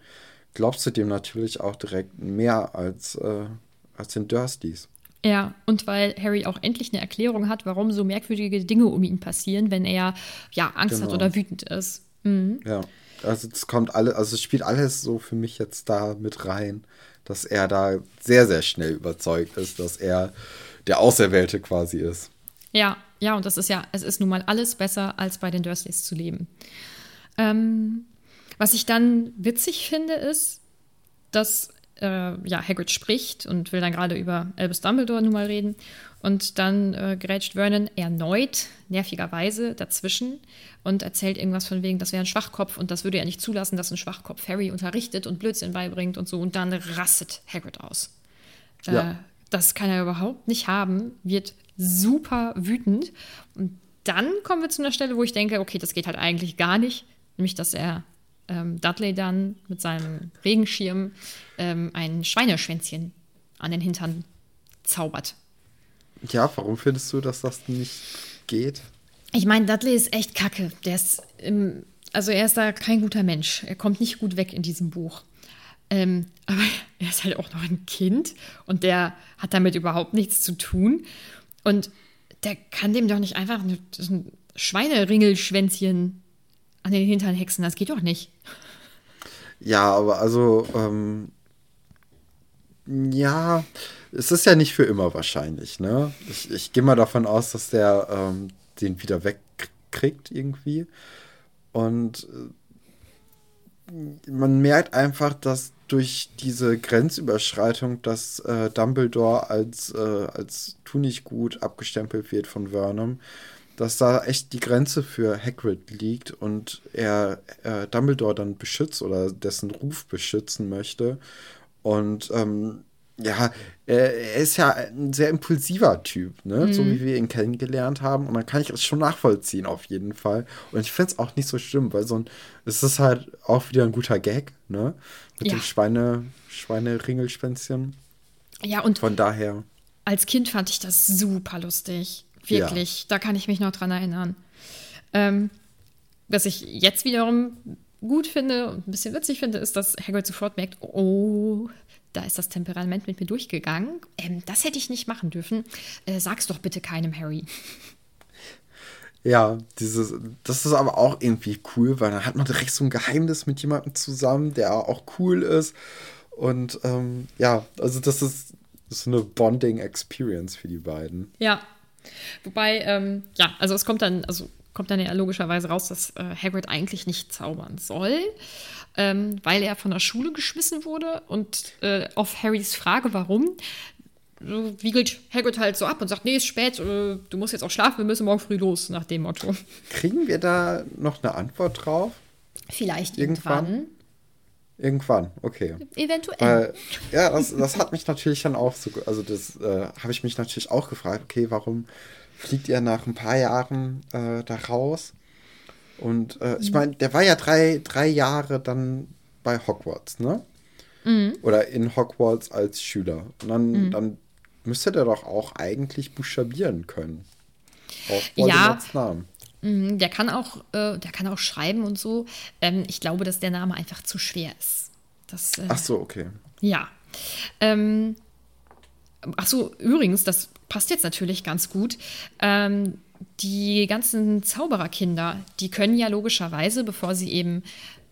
glaubst du dem natürlich auch direkt mehr als, äh, als den Dursleys. Ja, und weil Harry auch endlich eine Erklärung hat, warum so merkwürdige Dinge um ihn passieren, wenn er ja Angst hat Genau. oder wütend ist. Mhm. Ja, also es kommt alle, also es spielt alles so für mich jetzt da mit rein, dass er da sehr, sehr schnell überzeugt ist, dass er der Auserwählte quasi ist. Ja, ja, und das ist ja, es ist nun mal alles besser, als bei den Dursleys zu leben. Ähm, was ich dann witzig finde, ist, dass äh, ja, Hagrid spricht und will dann gerade über Albus Dumbledore nun mal reden. Und dann äh, grätscht Vernon erneut, nervigerweise, dazwischen und erzählt irgendwas von wegen, das wäre ein Schwachkopf und das würde er nicht zulassen, dass ein Schwachkopf Harry unterrichtet und Blödsinn beibringt und so. Und dann rastet Hagrid aus. Ja. Äh, das kann er überhaupt nicht haben, wird super wütend. Und dann kommen wir zu einer Stelle, wo ich denke, okay, das geht halt eigentlich gar nicht. Nämlich, dass er ähm, Dudley dann mit seinem Regenschirm ähm, ein Schweineschwänzchen an den Hintern zaubert. Ja, warum findest du, dass das nicht geht? Ich meine, Dudley ist echt kacke. Der ist, im, also er ist da kein guter Mensch. Er kommt nicht gut weg in diesem Buch. Ähm, aber er ist halt auch noch ein Kind und der hat damit überhaupt nichts zu tun. Und der kann dem doch nicht einfach ein Schweineringelschwänzchen an den Hintern hexen. Das geht doch nicht. Ja, aber also, ähm, ja, es ist ja nicht für immer wahrscheinlich, ne? Ich, ich gehe mal davon aus, dass der ähm, den wieder wegkriegt irgendwie. Und äh, man merkt einfach, dass durch diese Grenzüberschreitung, dass äh, Dumbledore als, äh, als tu nicht gut abgestempelt wird von Vernon, dass da echt die Grenze für Hagrid liegt und er äh, Dumbledore dann beschützt oder dessen Ruf beschützen möchte. Und ähm, ja, er, ist ja ein sehr impulsiver Typ, ne? Mhm. So wie wir ihn kennengelernt haben. Und dann kann ich es schon nachvollziehen, auf jeden Fall. Und ich finde es auch nicht so schlimm, weil so ein, es ist halt auch wieder ein guter Gag, ne? Mit ja. dem Schweine, Schweineringelspänzchen. Ja, und von daher. Als Kind fand ich das super lustig. Wirklich. Ja. Da kann ich mich noch dran erinnern. Ähm, was ich jetzt wiederum gut finde und ein bisschen witzig finde, ist, dass Hagrid sofort merkt, oh, da ist das Temperament mit mir durchgegangen. Ähm, das hätte ich nicht machen dürfen. Äh, sag's doch bitte keinem, Harry. Ja, dieses, das ist aber auch irgendwie cool, weil dann hat man direkt so ein Geheimnis mit jemandem zusammen, der auch cool ist. Und ähm, ja, also das ist, ist eine Bonding-Experience für die beiden. Ja. Wobei, ähm, ja, also es kommt dann, also kommt dann ja logischerweise raus, dass äh, Hagrid eigentlich nicht zaubern soll ähm, weil er von der Schule geschmissen wurde. Und äh, auf Harrys Frage, warum, so wiegelt Hagrid halt so ab und sagt, nee, ist spät, äh, du musst jetzt auch schlafen, wir müssen morgen früh los, nach dem Motto. Kriegen wir da noch eine Antwort drauf? Vielleicht irgendwann. irgendwann. Irgendwann, okay. Eventuell. Äh, ja, das, das hat mich natürlich dann auch so, also das äh, habe ich mich natürlich auch gefragt, okay, warum fliegt ihr nach ein paar Jahren äh, da raus? Und äh, ich meine, der war ja drei, drei Jahre dann bei Hogwarts, ne? Mhm. Oder in Hogwarts als Schüler. Und dann, mhm. dann müsste der doch auch eigentlich buchstabieren können. Auch Voldemorts ja. Namen. Mhm, der kann auch, äh, der kann auch schreiben und so. Ähm, ich glaube, dass der Name einfach zu schwer ist. Das, äh, ach so, okay. Ja. Ähm, ach so, übrigens, das passt jetzt natürlich ganz gut. Ähm, die ganzen Zaubererkinder, die können ja logischerweise, bevor sie eben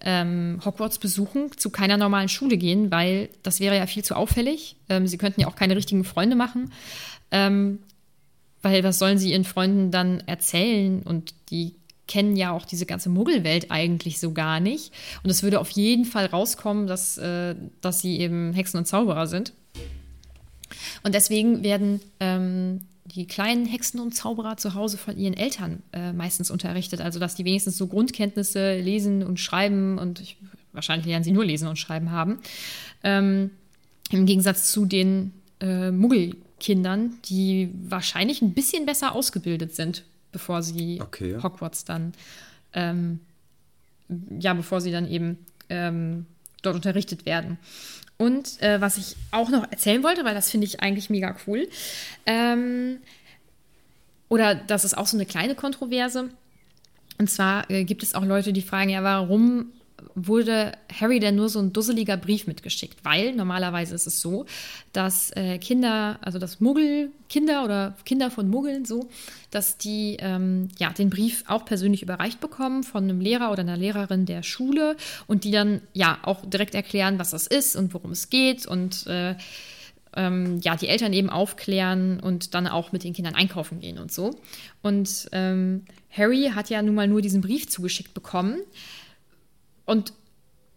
ähm, Hogwarts besuchen, zu keiner normalen Schule gehen, weil das wäre ja viel zu auffällig. Ähm, sie könnten ja auch keine richtigen Freunde machen. Ähm, weil was sollen sie ihren Freunden dann erzählen? Und die kennen ja auch diese ganze Muggelwelt eigentlich so gar nicht. Und es würde auf jeden Fall rauskommen, dass, äh, dass sie eben Hexen und Zauberer sind. Und deswegen werden ähm, die kleinen Hexen und Zauberer zu Hause von ihren Eltern äh, meistens unterrichtet. Also, dass die wenigstens so Grundkenntnisse lesen und schreiben und ich, wahrscheinlich lernen sie nur lesen und schreiben haben. Ähm, Im Gegensatz zu den äh, Muggelkindern, die wahrscheinlich ein bisschen besser ausgebildet sind, bevor sie okay. Hogwarts dann, ähm, ja, bevor sie dann eben ähm, dort unterrichtet werden. Und äh, was ich auch noch erzählen wollte, weil das finde ich eigentlich mega cool, ähm, oder das ist auch so eine kleine Kontroverse. Und zwar äh, gibt es auch Leute, die fragen, ja, warum wurde Harry denn nur so ein dusseliger Brief mitgeschickt, weil normalerweise ist es so, dass äh, Kinder, also das Muggel, Kinder oder Kinder von Muggeln so, dass die ähm, ja den Brief auch persönlich überreicht bekommen von einem Lehrer oder einer Lehrerin der Schule und die dann ja auch direkt erklären, was das ist und worum es geht und äh, ähm, ja, die Eltern eben aufklären und dann auch mit den Kindern einkaufen gehen und so. Und ähm, Harry hat ja nun mal nur diesen Brief zugeschickt bekommen. Und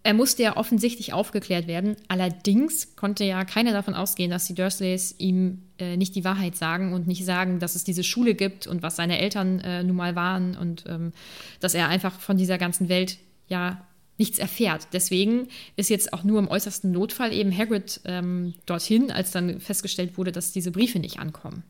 er musste ja offensichtlich aufgeklärt werden. Allerdings konnte ja keiner davon ausgehen, dass die Dursleys ihm äh, nicht die Wahrheit sagen und nicht sagen, dass es diese Schule gibt und was seine Eltern äh, nun mal waren und ähm, dass er einfach von dieser ganzen Welt ja nichts erfährt. Deswegen ist jetzt auch nur im äußersten Notfall eben Hagrid ähm, dorthin, als dann festgestellt wurde, dass diese Briefe nicht ankommen.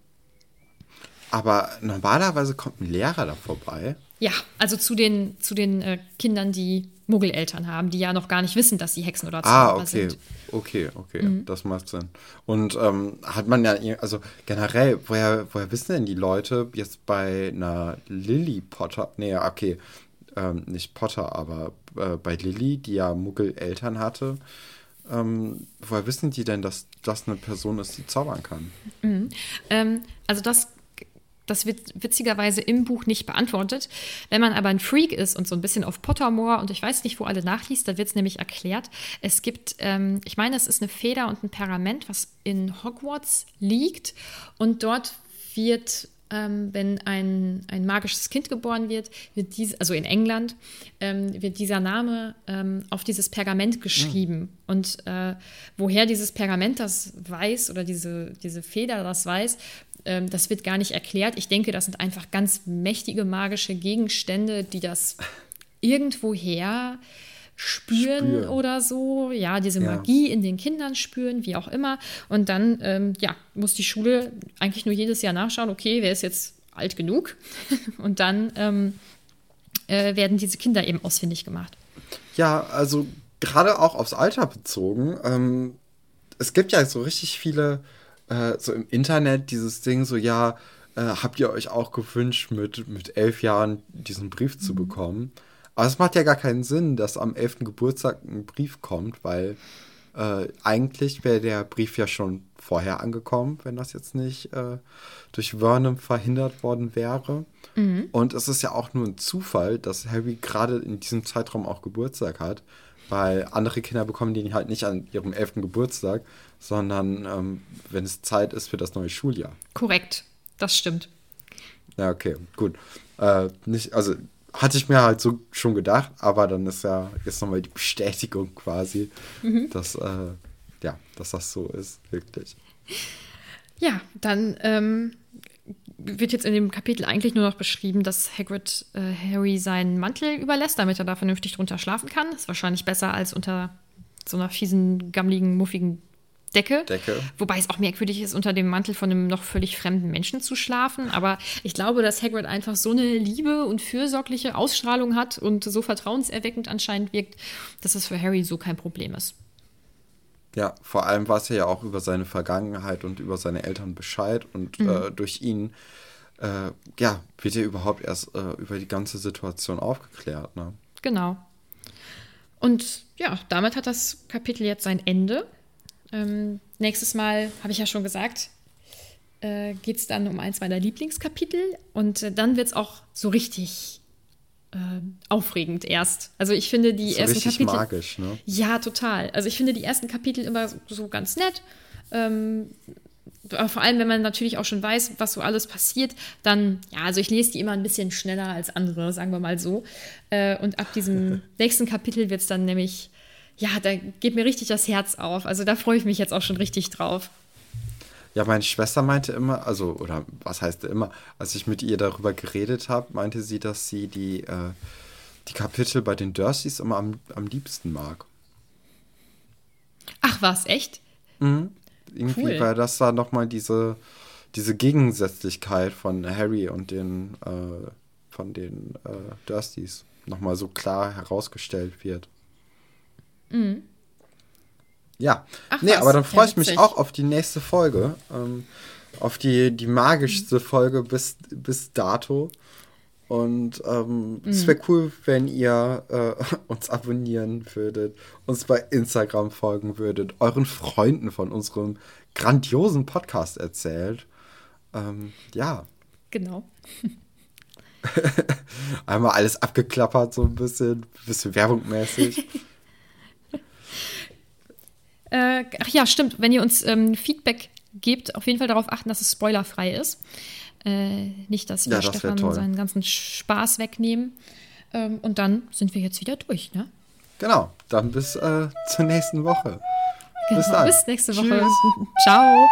Aber normalerweise kommt ein Lehrer da vorbei. Ja, also zu den, zu den äh, Kindern, die Muggeleltern haben, die ja noch gar nicht wissen, dass sie Hexen oder Zauberer ah, okay. sind. Okay, okay, mhm. das macht Sinn. Und ähm, hat man ja, also generell, woher, woher wissen denn die Leute jetzt bei einer Lily Potter, nee, okay, ähm, nicht Potter, aber äh, bei Lily, die ja Muggeleltern hatte, ähm, woher wissen die denn, dass das eine Person ist, die zaubern kann? Mhm. Ähm, also das das wird witzigerweise im Buch nicht beantwortet. Wenn man aber ein Freak ist und so ein bisschen auf Pottermore und ich weiß nicht, wo alle nachliest, da wird es nämlich erklärt. Es gibt, ähm, ich meine, es ist eine Feder und ein Pergament, was in Hogwarts liegt und dort wird ähm, wenn ein, ein magisches Kind geboren wird, wird dies, also in England, ähm, wird dieser Name ähm, auf dieses Pergament geschrieben. Mhm. Und äh, woher dieses Pergament das weiß oder diese, diese Feder das weiß, ähm, das wird gar nicht erklärt. Ich denke, das sind einfach ganz mächtige magische Gegenstände, die das irgendwoher spüren, spüren. oder so. Ja, diese ja. Magie in den Kindern spüren, wie auch immer. Und dann, ähm, ja, muss die Schule eigentlich nur jedes Jahr nachschauen, okay, wer ist jetzt alt genug? Und dann ähm, äh, werden diese Kinder eben ausfindig gemacht. Ja, also gerade auch aufs Alter bezogen. Ähm, es gibt ja so richtig viele äh, so im Internet dieses Ding, so ja, äh, habt ihr euch auch gewünscht, mit, mit elf Jahren diesen Brief zu mhm. bekommen? Aber es macht ja gar keinen Sinn, dass am elften Geburtstag ein Brief kommt, weil äh, eigentlich wäre der Brief ja schon vorher angekommen, wenn das jetzt nicht äh, durch Vernon verhindert worden wäre. Mhm. Und es ist ja auch nur ein Zufall, dass Harry gerade in diesem Zeitraum auch Geburtstag hat, weil andere Kinder bekommen den halt nicht an ihrem elften Geburtstag, sondern ähm, wenn es Zeit ist für das neue Schuljahr. Korrekt, das stimmt. Ja, okay, gut. Äh, nicht, also hatte ich mir halt so schon gedacht, aber dann ist ja jetzt nochmal die Bestätigung quasi, mhm. dass, äh, ja, dass das so ist, wirklich. Ja, dann ähm, wird jetzt in dem Kapitel eigentlich nur noch beschrieben, dass Hagrid äh, Harry seinen Mantel überlässt, damit er da vernünftig drunter schlafen kann. Ist wahrscheinlich besser als unter so einer fiesen, gammligen, muffigen Decke. Decke. Wobei es auch merkwürdig ist, unter dem Mantel von einem noch völlig fremden Menschen zu schlafen. Aber ich glaube, dass Hagrid einfach so eine liebe und fürsorgliche Ausstrahlung hat und so vertrauenserweckend anscheinend wirkt, dass es für Harry so kein Problem ist. Ja, vor allem weiß er ja auch über seine Vergangenheit und über seine Eltern Bescheid und mhm. äh, durch ihn äh, ja, wird er überhaupt erst äh, über die ganze Situation aufgeklärt. Ne? Genau. Und ja, damit hat das Kapitel jetzt sein Ende. Ähm, nächstes Mal, habe ich ja schon gesagt, äh, geht es dann um eins meiner Lieblingskapitel und äh, dann wird es auch so richtig äh, aufregend erst. Also ich finde die so ersten Kapitel. magisch, ne? Ja, total. Also ich finde die ersten Kapitel immer so, so ganz nett. Ähm, vor allem, wenn man natürlich auch schon weiß, was so alles passiert, dann, ja, also ich lese die immer ein bisschen schneller als andere, sagen wir mal so. Äh, und ab diesem nächsten Kapitel wird es dann nämlich ja, da geht mir richtig das Herz auf. Also da freue ich mich jetzt auch schon richtig drauf. Ja, meine Schwester meinte immer, also, oder was heißt immer, als ich mit ihr darüber geredet habe, meinte sie, dass sie die, äh, die Kapitel bei den Dursleys immer am, am liebsten mag. Ach, was, echt? Mhm. Irgendwie, cool. weil das da nochmal diese, diese Gegensätzlichkeit von Harry und den, äh, von den äh, Dursleys nochmal so klar herausgestellt wird. Mhm. Ja, Ach, nee, was? aber dann freue ich mich auch auf die nächste Folge. Ähm, auf die, die magischste Folge bis, bis dato. Und ähm, mhm. es wäre cool, wenn ihr äh, uns abonnieren würdet, uns bei Instagram folgen würdet, euren Freunden von unserem grandiosen Podcast erzählt. Ähm, ja. Genau. Einmal alles abgeklappert, so ein bisschen, bisschen werbungmäßig. Äh, ach ja, stimmt. Wenn ihr uns ähm, Feedback gebt, auf jeden Fall darauf achten, dass es spoilerfrei ist. Äh, nicht, dass wir ja, das Stefan seinen ganzen Spaß wegnehmen. Ähm, und dann sind wir jetzt wieder durch, ne? Genau. Dann bis äh, zur nächsten Woche. Genau, bis dann. Bis nächste Woche. Tschüss. Ciao.